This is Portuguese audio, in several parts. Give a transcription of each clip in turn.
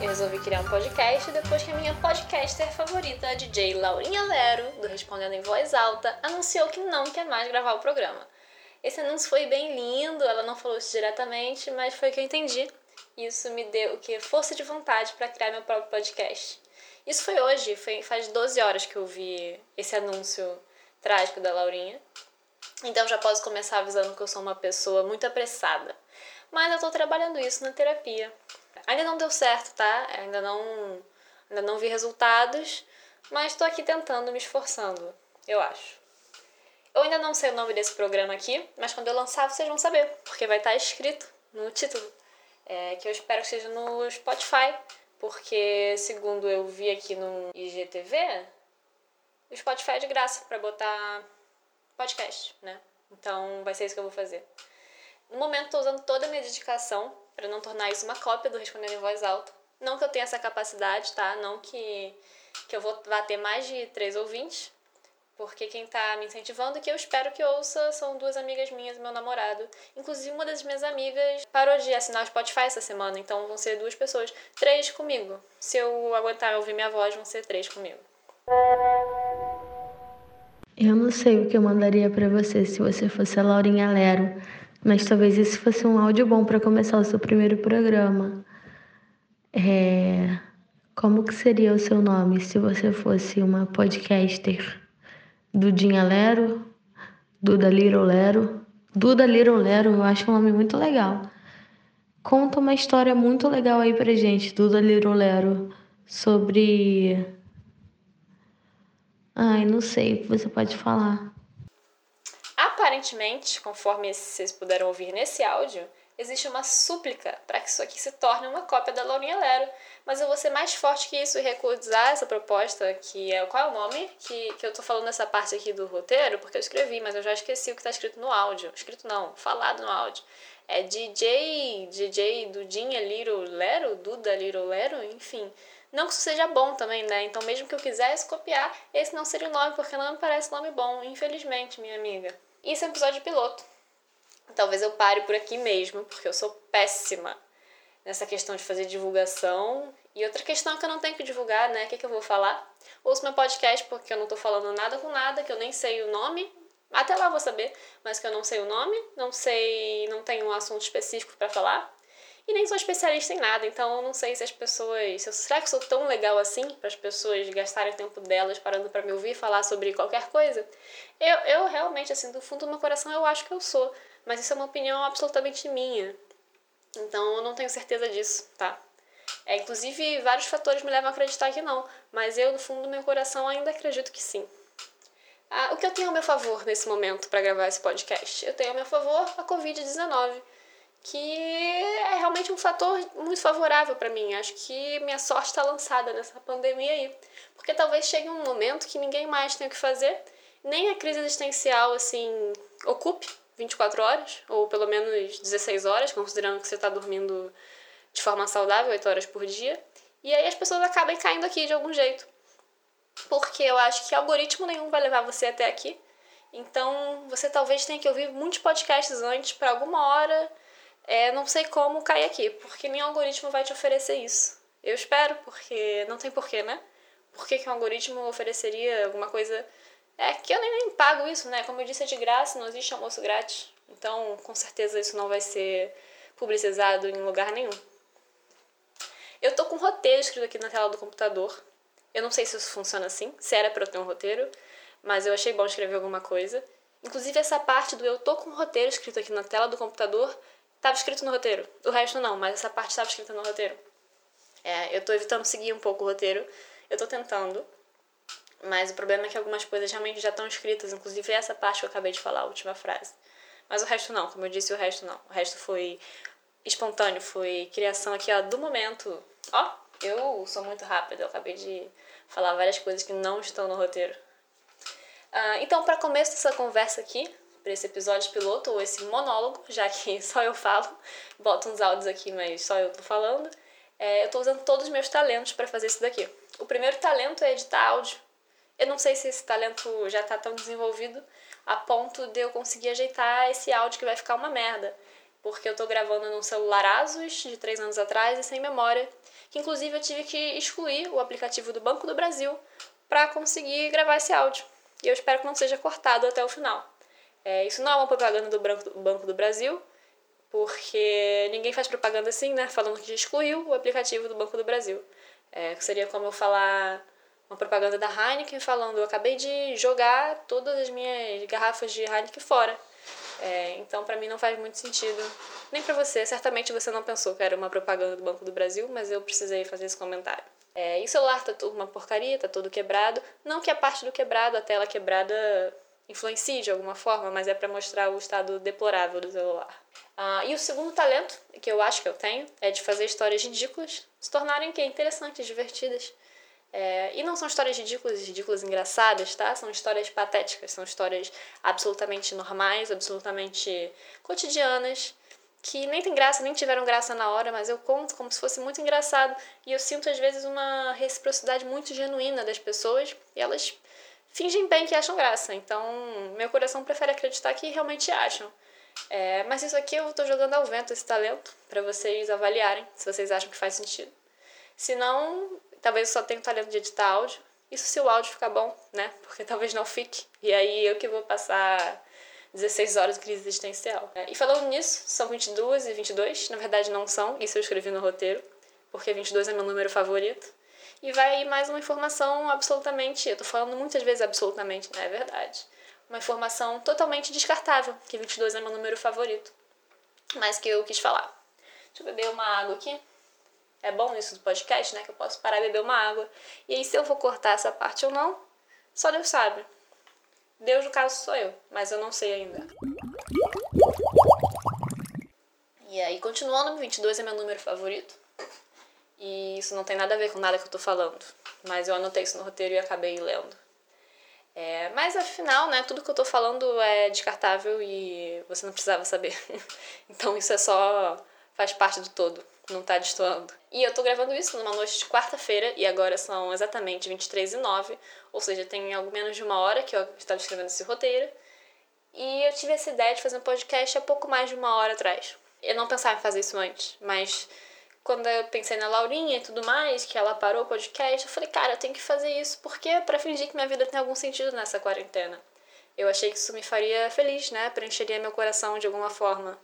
eu resolvi criar um podcast depois que a minha podcaster favorita, a DJ Laurinha Lero, do Respondendo em Voz Alta, anunciou que não quer mais gravar o programa. Esse anúncio foi bem lindo, ela não falou isso diretamente, mas foi o que eu entendi. Isso me deu o que? Força de vontade para criar meu próprio podcast. Isso foi hoje, foi, faz 12 horas que eu vi esse anúncio trágico da Laurinha. Então já posso começar avisando que eu sou uma pessoa muito apressada. Mas eu tô trabalhando isso na terapia. Ainda não deu certo, tá? Ainda não, ainda não vi resultados, mas tô aqui tentando, me esforçando, eu acho. Eu ainda não sei o nome desse programa aqui, mas quando eu lançar vocês vão saber, porque vai estar escrito no título. É, que eu espero que seja no Spotify, porque segundo eu vi aqui no IGTV, o Spotify é de graça para botar podcast, né? Então vai ser isso que eu vou fazer. No momento estou usando toda a minha dedicação para não tornar isso uma cópia do Respondendo em Voz Alta. Não que eu tenha essa capacidade, tá? Não que, que eu vou, vá ter mais de três ouvintes, porque quem tá me incentivando, que eu espero que ouça, são duas amigas minhas e meu namorado. Inclusive, uma das minhas amigas parou de assinar o Spotify essa semana, então vão ser duas pessoas. Três comigo. Se eu aguentar ouvir minha voz, vão ser três comigo. Eu não sei o que eu mandaria para você se você fosse a Laurinha Lero, mas talvez esse fosse um áudio bom para começar o seu primeiro programa. É... Como que seria o seu nome se você fosse uma podcaster? Dudinha Lero, Duda Little Lero. Duda Little Lero, eu acho um nome muito legal. Conta uma história muito legal aí pra gente, Duda Little Lero, sobre. Ai, não sei você pode falar. Aparentemente, conforme vocês puderam ouvir nesse áudio, existe uma súplica para que isso aqui se torne uma cópia da Laurinha Lero. Mas eu vou ser mais forte que isso e recusar essa proposta, que é. Qual é o nome? Que, que eu tô falando nessa parte aqui do roteiro, porque eu escrevi, mas eu já esqueci o que tá escrito no áudio. Escrito não, falado no áudio. É DJ. DJ Dudinha Liro Lero? Duda Liro Lero? Enfim. Não que isso seja bom também, né? Então, mesmo que eu quisesse copiar, esse não seria o nome, porque não me parece nome bom, infelizmente, minha amiga. Isso é um episódio piloto. Talvez eu pare por aqui mesmo, porque eu sou péssima nessa questão de fazer divulgação. E outra questão que eu não tenho que divulgar, né? O que, que eu vou falar? Ouço meu podcast porque eu não tô falando nada com nada, que eu nem sei o nome. Até lá vou saber, mas que eu não sei o nome, não sei, não tenho um assunto específico para falar. E nem sou especialista em nada, então eu não sei se as pessoas. Se eu, será que sou tão legal assim para as pessoas gastarem tempo delas parando para me ouvir falar sobre qualquer coisa? Eu, eu realmente, assim, do fundo do meu coração, eu acho que eu sou mas isso é uma opinião absolutamente minha. Então eu não tenho certeza disso, tá? É, inclusive, vários fatores me levam a acreditar que não, mas eu, no fundo do meu coração, ainda acredito que sim. Ah, o que eu tenho ao meu favor nesse momento para gravar esse podcast? Eu tenho ao meu favor a Covid-19, que realmente um fator muito favorável para mim. Acho que minha sorte está lançada nessa pandemia aí. Porque talvez chegue um momento que ninguém mais tenha o que fazer, nem a crise existencial assim ocupe 24 horas, ou pelo menos 16 horas, considerando que você está dormindo de forma saudável, 8 horas por dia. E aí as pessoas acabam caindo aqui de algum jeito. Porque eu acho que algoritmo nenhum vai levar você até aqui. Então você talvez tenha que ouvir muitos podcasts antes para alguma hora, é, não sei como, cair aqui. Porque nenhum algoritmo vai te oferecer isso. Eu espero, porque não tem porquê, né? Por que, que um algoritmo ofereceria alguma coisa é que eu nem, nem pago isso, né? Como eu disse, é de graça, não existe almoço grátis. Então, com certeza, isso não vai ser publicizado em lugar nenhum. Eu tô com um roteiro escrito aqui na tela do computador. Eu não sei se isso funciona assim, se era para eu ter um roteiro, mas eu achei bom escrever alguma coisa. Inclusive, essa parte do eu tô com um roteiro escrito aqui na tela do computador estava escrito no roteiro. O resto não, mas essa parte estava escrita no roteiro. É, eu tô evitando seguir um pouco o roteiro. Eu tô tentando, mas o problema é que algumas coisas realmente já estão escritas, inclusive essa parte que eu acabei de falar, a última frase. Mas o resto não, como eu disse, o resto não. O resto foi espontâneo, foi criação aqui, ó, do momento. Ó, eu sou muito rápida, eu acabei de falar várias coisas que não estão no roteiro. Uh, então, para começo dessa conversa aqui, para esse episódio piloto, ou esse monólogo, já que só eu falo, boto uns áudios aqui, mas só eu tô falando, é, eu tô usando todos os meus talentos para fazer isso daqui. O primeiro talento é editar áudio, eu não sei se esse talento já está tão desenvolvido a ponto de eu conseguir ajeitar esse áudio que vai ficar uma merda. porque eu tô gravando num celular Asus de 3 anos atrás e sem memória, que inclusive eu tive que excluir o aplicativo do Banco do Brasil para conseguir gravar esse áudio. E eu espero que não seja cortado até o final. É, isso não é uma propaganda do Banco do Brasil, porque ninguém faz propaganda assim, né? Falando que excluiu o aplicativo do Banco do Brasil. É, seria como eu falar uma propaganda da Heineken falando: eu acabei de jogar todas as minhas garrafas de Heineken fora. É, então, para mim, não faz muito sentido. Nem para você. Certamente você não pensou que era uma propaganda do Banco do Brasil, mas eu precisei fazer esse comentário. É, e o celular tá tudo uma porcaria, tá todo quebrado. Não que a parte do quebrado, a tela quebrada, influencie de alguma forma, mas é para mostrar o estado deplorável do celular. Ah, e o segundo talento, que eu acho que eu tenho, é de fazer histórias ridículas se tornarem que interessantes, divertidas. É, e não são histórias ridículas, ridículas engraçadas, tá? São histórias patéticas, são histórias absolutamente normais, absolutamente cotidianas, que nem tem graça, nem tiveram graça na hora, mas eu conto como se fosse muito engraçado. E eu sinto às vezes uma reciprocidade muito genuína das pessoas e elas fingem bem que acham graça. Então, meu coração prefere acreditar que realmente acham. É, mas isso aqui eu tô jogando ao vento, esse talento, para vocês avaliarem se vocês acham que faz sentido. Se não, talvez eu só tenha o talento de editar áudio. Isso se o áudio ficar bom, né? Porque talvez não fique. E aí eu que vou passar 16 horas de crise existencial. É, e falando nisso, são 22 e 22. Na verdade não são, isso eu escrevi no roteiro, porque 22 é meu número favorito. E vai aí mais uma informação absolutamente, eu tô falando muitas vezes absolutamente, né? É verdade. Uma informação totalmente descartável, que 22 é meu número favorito. Mas que eu quis falar. Deixa eu beber uma água aqui. É bom isso do podcast, né? Que eu posso parar e beber uma água. E aí, se eu vou cortar essa parte ou não, só Deus sabe. Deus, no caso, sou eu, mas eu não sei ainda. E aí, continuando, 22 é meu número favorito. E isso não tem nada a ver com nada que eu tô falando. Mas eu anotei isso no roteiro e acabei lendo. É, mas afinal, né, tudo que eu tô falando é descartável e você não precisava saber. então isso é só. faz parte do todo, não tá destoando. E eu tô gravando isso numa noite de quarta-feira e agora são exatamente 23 e 9, ou seja, tem algo menos de uma hora que eu estava escrevendo esse roteiro. E eu tive essa ideia de fazer um podcast há pouco mais de uma hora atrás. Eu não pensava em fazer isso antes, mas quando eu pensei na Laurinha e tudo mais, que ela parou o podcast, eu falei, cara, eu tenho que fazer isso porque é para fingir que minha vida tem algum sentido nessa quarentena. Eu achei que isso me faria feliz, né? Preencheria meu coração de alguma forma.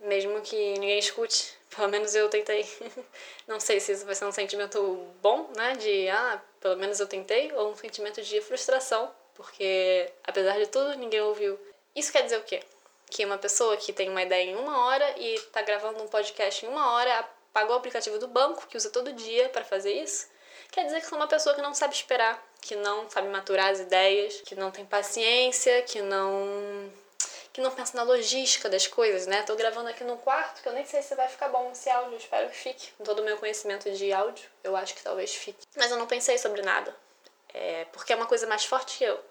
Mesmo que ninguém escute. Pelo menos eu tentei. Não sei se isso vai ser um sentimento bom, né? De, ah, pelo menos eu tentei. Ou um sentimento de frustração. Porque, apesar de tudo, ninguém ouviu. Isso quer dizer o quê? Que uma pessoa que tem uma ideia em uma hora e tá gravando um podcast em uma hora pagou o aplicativo do banco, que usa todo dia para fazer isso, quer dizer que sou uma pessoa que não sabe esperar, que não sabe maturar as ideias, que não tem paciência, que não que não pensa na logística das coisas, né? Tô gravando aqui no quarto, que eu nem sei se vai ficar bom esse áudio, eu espero que fique. Com todo o meu conhecimento de áudio, eu acho que talvez fique. Mas eu não pensei sobre nada. É, porque é uma coisa mais forte que eu.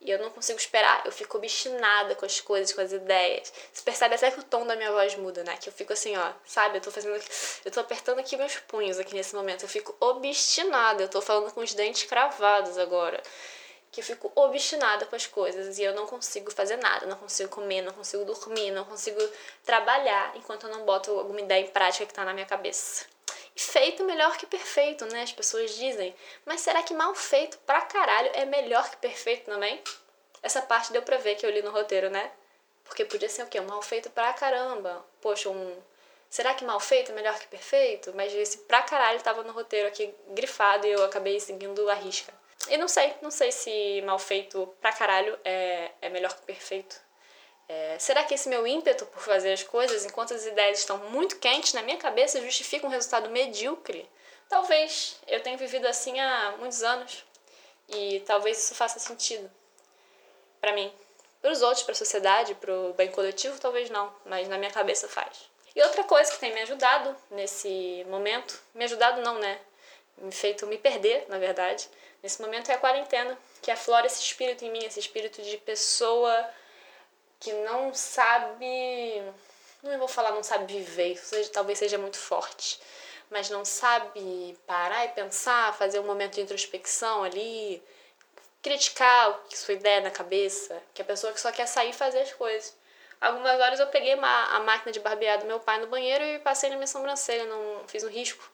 E eu não consigo esperar, eu fico obstinada com as coisas, com as ideias. Você percebe até que o tom da minha voz muda, né? Que eu fico assim, ó, sabe? Eu tô fazendo. Eu tô apertando aqui meus punhos aqui nesse momento. Eu fico obstinada. Eu tô falando com os dentes cravados agora. Que eu fico obstinada com as coisas e eu não consigo fazer nada. Não consigo comer, não consigo dormir, não consigo trabalhar enquanto eu não boto alguma ideia em prática que tá na minha cabeça. Feito melhor que perfeito, né? As pessoas dizem. Mas será que mal feito pra caralho é melhor que perfeito também? Essa parte deu pra ver que eu li no roteiro, né? Porque podia ser o quê? Um mal feito pra caramba. Poxa, um. Será que mal feito é melhor que perfeito? Mas esse pra caralho tava no roteiro aqui grifado e eu acabei seguindo a risca. E não sei, não sei se mal feito pra caralho é, é melhor que perfeito. É, será que esse meu ímpeto por fazer as coisas, enquanto as ideias estão muito quentes na minha cabeça, justifica um resultado medíocre? Talvez. Eu tenho vivido assim há muitos anos e talvez isso faça sentido para mim. Para os outros, para a sociedade, para o bem coletivo, talvez não, mas na minha cabeça faz. E outra coisa que tem me ajudado nesse momento, me ajudado não, né? Me feito me perder, na verdade, nesse momento é a quarentena, que aflora esse espírito em mim, esse espírito de pessoa que não sabe. Não vou falar não sabe viver, isso seja, talvez seja muito forte, mas não sabe parar e pensar, fazer um momento de introspecção ali, criticar sua ideia é na cabeça, que a pessoa que só quer sair e fazer as coisas. Algumas horas eu peguei a máquina de barbear do meu pai no banheiro e passei na minha sobrancelha, não fiz um risco.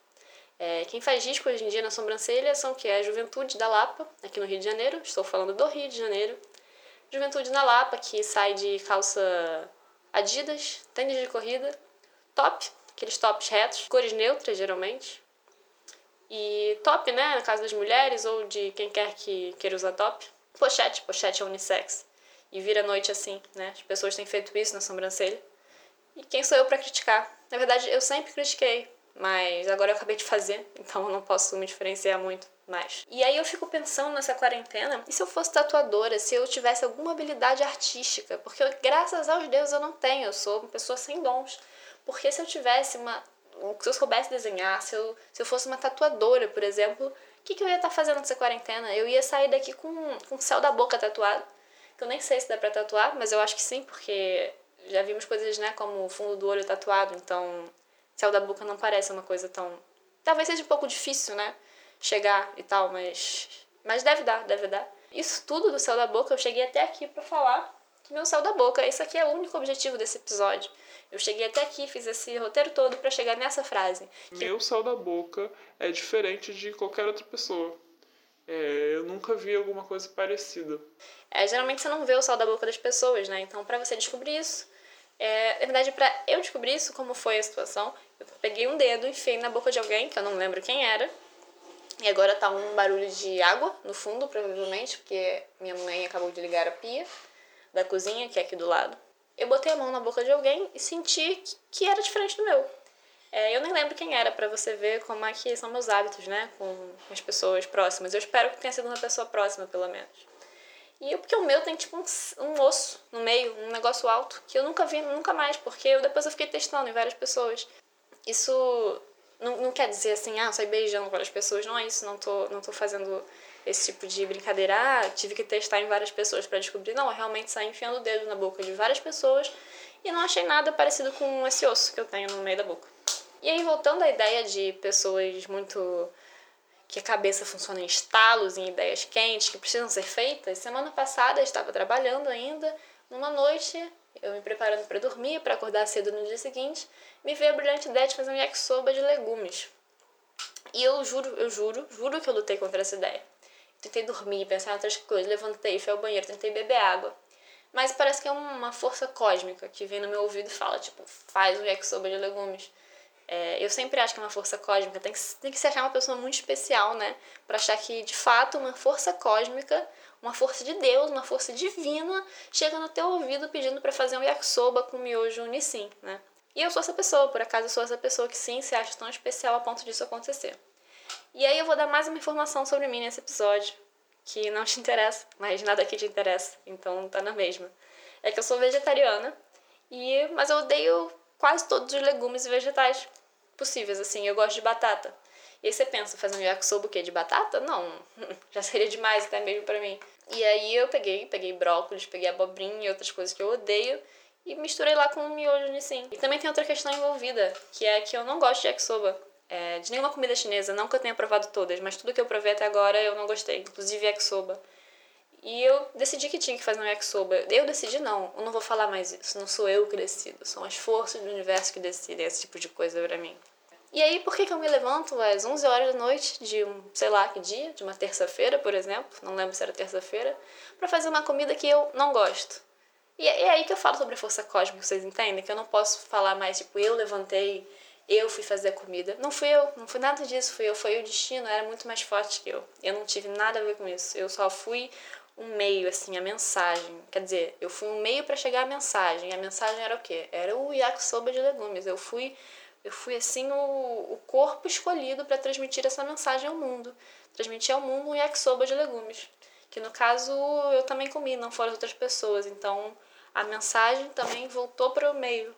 É, quem faz risco hoje em dia na sobrancelha são que é a Juventude da Lapa, aqui no Rio de Janeiro, estou falando do Rio de Janeiro. Juventude na Lapa, que sai de calça Adidas, tênis de corrida, top, aqueles tops retos, cores neutras geralmente. E top, né, no caso das mulheres ou de quem quer que queira usar top. Pochete, pochete é unissex. E vira noite assim, né? As pessoas têm feito isso na sobrancelha. E quem sou eu para criticar? Na verdade, eu sempre critiquei, mas agora eu acabei de fazer, então eu não posso me diferenciar muito mais. E aí eu fico pensando nessa quarentena, e se eu fosse tatuadora, se eu tivesse alguma habilidade artística? Porque graças aos deuses eu não tenho, eu sou uma pessoa sem dons. Porque se eu tivesse uma. Se eu soubesse desenhar, se eu, se eu fosse uma tatuadora, por exemplo, o que, que eu ia estar tá fazendo nessa quarentena? Eu ia sair daqui com, com o céu da boca tatuado. Que eu nem sei se dá pra tatuar, mas eu acho que sim, porque já vimos coisas, né, como o fundo do olho tatuado, então céu da boca não parece uma coisa tão. Talvez seja um pouco difícil, né? Chegar e tal, mas. Mas deve dar, deve dar. Isso tudo do céu da boca, eu cheguei até aqui para falar do meu céu da boca. Esse aqui é o único objetivo desse episódio. Eu cheguei até aqui, fiz esse roteiro todo para chegar nessa frase. Meu céu da boca é diferente de qualquer outra pessoa. É, eu nunca vi alguma coisa parecida. É, geralmente você não vê o céu da boca das pessoas, né? Então, para você descobrir isso, é, na verdade, para eu descobrir isso, como foi a situação, eu peguei um dedo, enfiei na boca de alguém, que eu não lembro quem era, e agora tá um barulho de água no fundo, provavelmente, porque minha mãe acabou de ligar a pia da cozinha, que é aqui do lado. Eu botei a mão na boca de alguém e senti que era diferente do meu. É, eu nem lembro quem era, para você ver como é que são meus hábitos, né, com as pessoas próximas. Eu espero que tenha sido uma pessoa próxima, pelo menos. E porque o meu tem tipo um, um osso no meio, um negócio alto, que eu nunca vi nunca mais, porque eu, depois eu fiquei testando em várias pessoas. Isso não, não quer dizer assim, ah, sair beijando várias pessoas, não é isso, não tô, não tô fazendo esse tipo de brincadeira, ah, tive que testar em várias pessoas para descobrir. Não, eu realmente saí enfiando o dedo na boca de várias pessoas e não achei nada parecido com esse osso que eu tenho no meio da boca. E aí, voltando à ideia de pessoas muito que a cabeça funciona em estalos, em ideias quentes que precisam ser feitas. Semana passada eu estava trabalhando ainda, numa noite, eu me preparando para dormir, para acordar cedo no dia seguinte, me veio a brilhante ideia de fazer um yakisoba de legumes. E eu juro, eu juro, juro que eu lutei contra essa ideia. Tentei dormir, pensar em outras coisas, levantei, fui ao banheiro, tentei beber água. Mas parece que é uma força cósmica que vem no meu ouvido e fala, tipo, faz um yakisoba de legumes. É, eu sempre acho que é uma força cósmica. Tem que, tem que se achar uma pessoa muito especial, né? Para achar que, de fato, uma força cósmica, uma força de Deus, uma força divina, chega no teu ouvido pedindo para fazer um yakisoba com miojo unissim, né? E eu sou essa pessoa, por acaso eu sou essa pessoa que sim se acha tão especial a ponto disso acontecer. E aí eu vou dar mais uma informação sobre mim nesse episódio, que não te interessa, mas nada aqui te interessa, então tá na mesma. É que eu sou vegetariana, e mas eu odeio quase todos os legumes e vegetais possíveis, assim. Eu gosto de batata. E aí você pensa, fazer um yakisoba o quê? De batata? Não, já seria demais até mesmo para mim. E aí eu peguei, peguei brócolis, peguei abobrinha e outras coisas que eu odeio e misturei lá com o miojo nissin. E também tem outra questão envolvida, que é que eu não gosto de yakisoba. É, de nenhuma comida chinesa, não que eu tenha provado todas, mas tudo que eu provei até agora eu não gostei, inclusive yakisoba. E eu decidi que tinha que fazer um yakisoba. Eu decidi não, eu não vou falar mais isso. Não sou eu que decido, são as forças do universo que decidem esse tipo de coisa para mim. E aí, por que, que eu me levanto às 11 horas da noite de um, sei lá que dia, de uma terça-feira, por exemplo, não lembro se era terça-feira, para fazer uma comida que eu não gosto? E é aí que eu falo sobre a força cósmica, vocês entendem? Que eu não posso falar mais, tipo, eu levantei, eu fui fazer a comida. Não fui eu, não foi nada disso, fui eu, foi o destino, era muito mais forte que eu. Eu não tive nada a ver com isso. Eu só fui um meio, assim, a mensagem. Quer dizer, eu fui um meio para chegar à mensagem. A mensagem era o quê? Era o yakisoba de legumes. Eu fui, eu fui assim, o, o corpo escolhido para transmitir essa mensagem ao mundo. Transmitir ao mundo um yakisoba de legumes. Que no caso eu também comi, não foram as outras pessoas. Então a mensagem também voltou para o meio.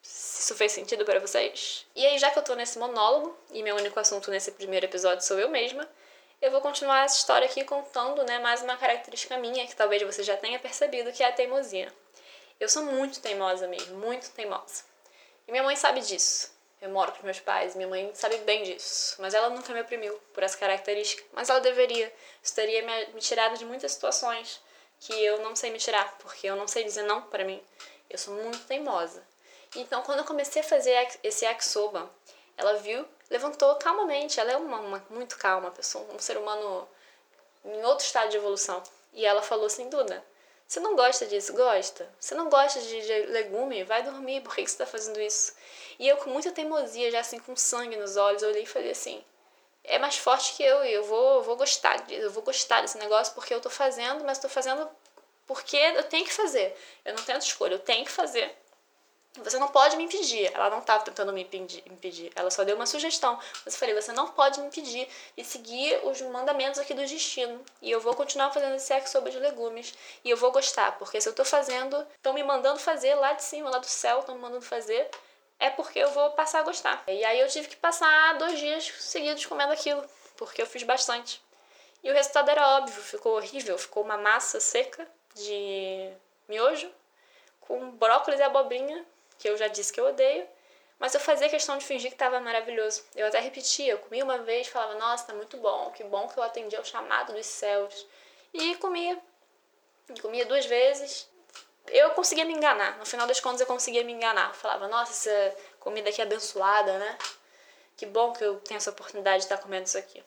Se isso fez sentido para vocês? E aí, já que eu tô nesse monólogo, e meu único assunto nesse primeiro episódio sou eu mesma, eu vou continuar essa história aqui contando né, mais uma característica minha, que talvez você já tenha percebido, que é a teimosia. Eu sou muito teimosa mesmo, muito teimosa. E minha mãe sabe disso. Eu moro com meus pais, minha mãe sabe bem disso. Mas ela nunca me oprimiu por essa característica. Mas ela deveria. Isso teria me tirado de muitas situações que eu não sei me tirar, porque eu não sei dizer não para mim. Eu sou muito teimosa. Então, quando eu comecei a fazer esse yakisoba, ela viu, levantou calmamente. Ela é uma, uma muito calma, pessoa, um ser humano em outro estado de evolução. E ela falou assim, Duda, você não gosta disso? Gosta. Você não gosta de, legume? Vai dormir. Por que, você está fazendo isso? E eu, com muita teimosia, já assim, com sangue nos olhos, olhei e falei assim: é mais forte que eu e eu vou, vou gostar disso. Eu vou gostar desse negócio porque eu tô fazendo, mas tô fazendo porque eu tenho que fazer. Eu não tenho escolha, eu tenho que fazer. Você não pode me impedir. Ela não estava tentando me impedir, ela só deu uma sugestão. Mas eu falei: você não pode me impedir de seguir os mandamentos aqui do destino. E eu vou continuar fazendo esse sexo sobre de legumes. E eu vou gostar, porque se eu estou fazendo, estão me mandando fazer lá de cima, lá do céu, estão me mandando fazer, é porque eu vou passar a gostar. E aí eu tive que passar dois dias seguidos comendo aquilo, porque eu fiz bastante. E o resultado era óbvio: ficou horrível, ficou uma massa seca de miojo com brócolis e abobrinha que eu já disse que eu odeio, mas eu fazia questão de fingir que estava maravilhoso. Eu até repetia, eu comia uma vez, falava, nossa, tá muito bom, que bom que eu atendi ao chamado dos céus. E comia. E comia duas vezes. Eu conseguia me enganar, no final das contas eu conseguia me enganar. Falava, nossa, essa comida aqui é abençoada, né? Que bom que eu tenho essa oportunidade de estar comendo isso aqui.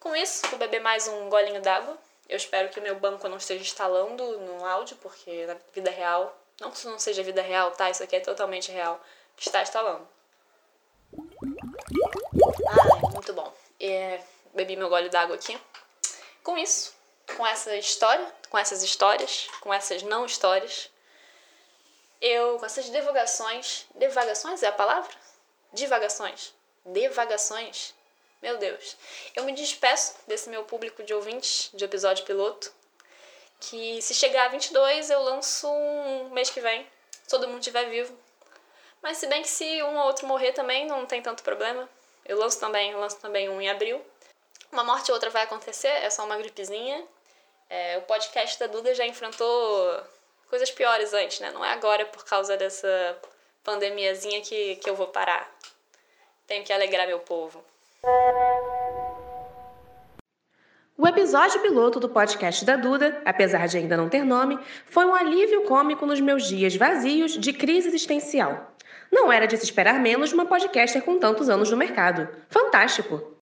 Com isso, vou beber mais um golinho d'água. Eu espero que o meu banco não esteja instalando no áudio, porque na vida real não que isso não seja vida real, tá? Isso aqui é totalmente real. Está instalando. Ah, muito bom. É, bebi meu gole d'água aqui. Com isso, com essa história, com essas histórias, com essas não histórias, eu, com essas divagações. Divagações é a palavra? Divagações. Divagações. Meu Deus. Eu me despeço desse meu público de ouvintes de episódio piloto que se chegar a 22 eu lanço um mês que vem, se todo mundo estiver vivo. Mas se bem que se um ou outro morrer também não tem tanto problema. Eu lanço também, eu lanço também um em abril. Uma morte ou outra vai acontecer, é só uma gripezinha. É, o podcast da Duda já enfrentou coisas piores antes, né? Não é agora por causa dessa pandemiazinha que, que eu vou parar. Tenho que alegrar meu povo. O episódio piloto do podcast da Duda, apesar de ainda não ter nome, foi um alívio cômico nos meus dias vazios de crise existencial. Não era de se esperar menos de uma podcaster com tantos anos no mercado. Fantástico!